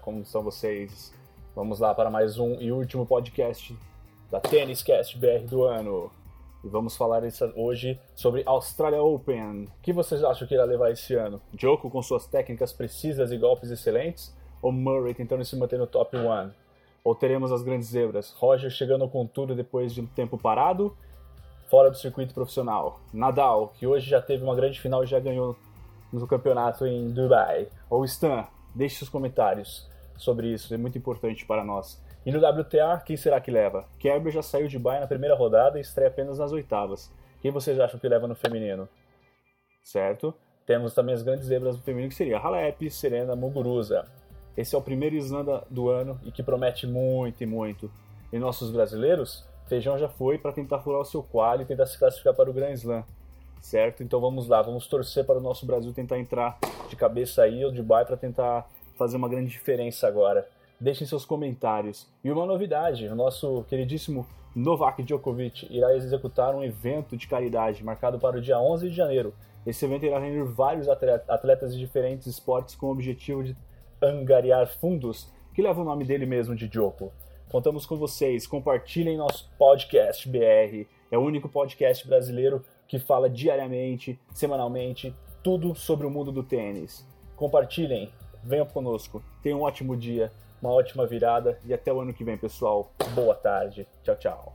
como estão vocês? Vamos lá para mais um e último podcast da Tennis Cast BR do ano. E vamos falar hoje sobre Australia Open. O que vocês acham que irá levar esse ano? Djoko com suas técnicas precisas e golpes excelentes? Ou Murray tentando se manter no top 1? Ou teremos as grandes zebras? Roger chegando com tudo depois de um tempo parado? Fora do circuito profissional. Nadal, que hoje já teve uma grande final e já ganhou no campeonato em Dubai. Ou Stan, deixe seus comentários sobre isso, é muito importante para nós. E no WTA, quem será que leva? Kerber já saiu de baia na primeira rodada e estreia apenas nas oitavas. Quem vocês acham que leva no feminino? Certo? Temos também as grandes zebras do feminino, que seria Halep, Serena, Muguruza. Esse é o primeiro slam do ano e que promete muito e muito. E nossos brasileiros, Feijão já foi para tentar furar o seu quali e tentar se classificar para o Grand Slam certo? Então vamos lá, vamos torcer para o nosso Brasil tentar entrar de cabeça aí ou de baixo para tentar fazer uma grande diferença agora. Deixem seus comentários. E uma novidade, o nosso queridíssimo Novak Djokovic irá executar um evento de caridade marcado para o dia 11 de janeiro. Esse evento irá reunir vários atletas de diferentes esportes com o objetivo de angariar fundos que levam o nome dele mesmo de Djoko. Contamos com vocês, compartilhem nosso podcast BR. É o único podcast brasileiro que fala diariamente, semanalmente, tudo sobre o mundo do tênis. Compartilhem, venham conosco. Tenham um ótimo dia, uma ótima virada e até o ano que vem, pessoal. Boa tarde. Tchau, tchau.